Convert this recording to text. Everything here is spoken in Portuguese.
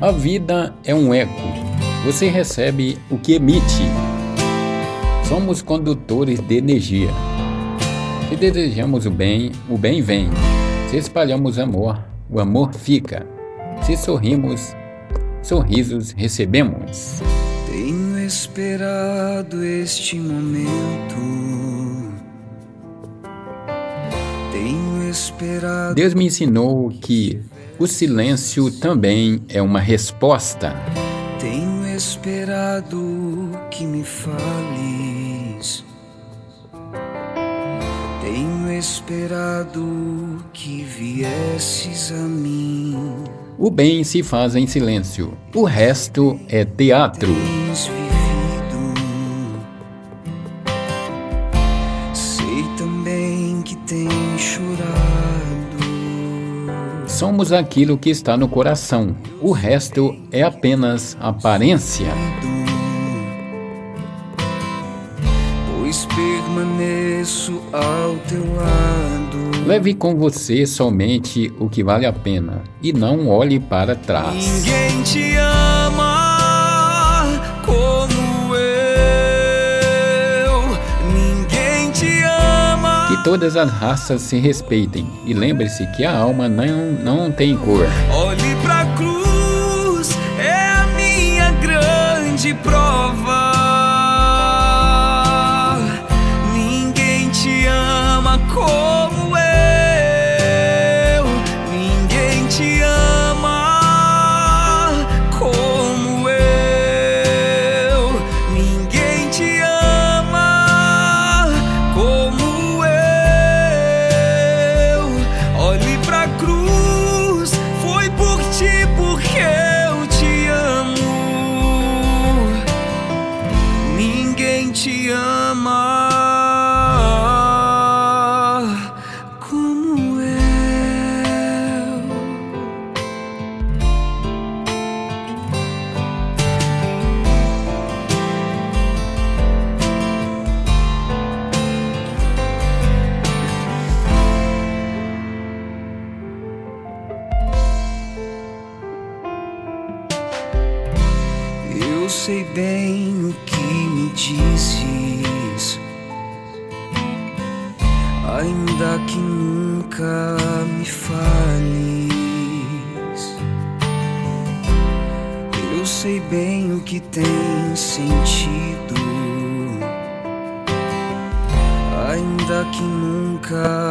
A vida é um eco. Você recebe o que emite. Somos condutores de energia. Se desejamos o bem, o bem vem. Se espalhamos amor, o amor fica. Se sorrimos, sorrisos recebemos. Tenho esperado este momento. Tenho. Deus me ensinou que o silêncio também é uma resposta. Tenho esperado que me fales. Tenho esperado que viesses a mim. O bem se faz em silêncio, o resto é teatro. Tens vivido. Sei também que tens chorado. Somos aquilo que está no coração, o resto é apenas aparência. Pois permaneço ao teu lado. Leve com você somente o que vale a pena e não olhe para trás. Ninguém te ama todas as raças se respeitem e lembre-se que a alma não, não tem cor. Ninguém te ama. Como sei bem o que me dizes, ainda que nunca me fales. Eu sei bem o que tem sentido, ainda que nunca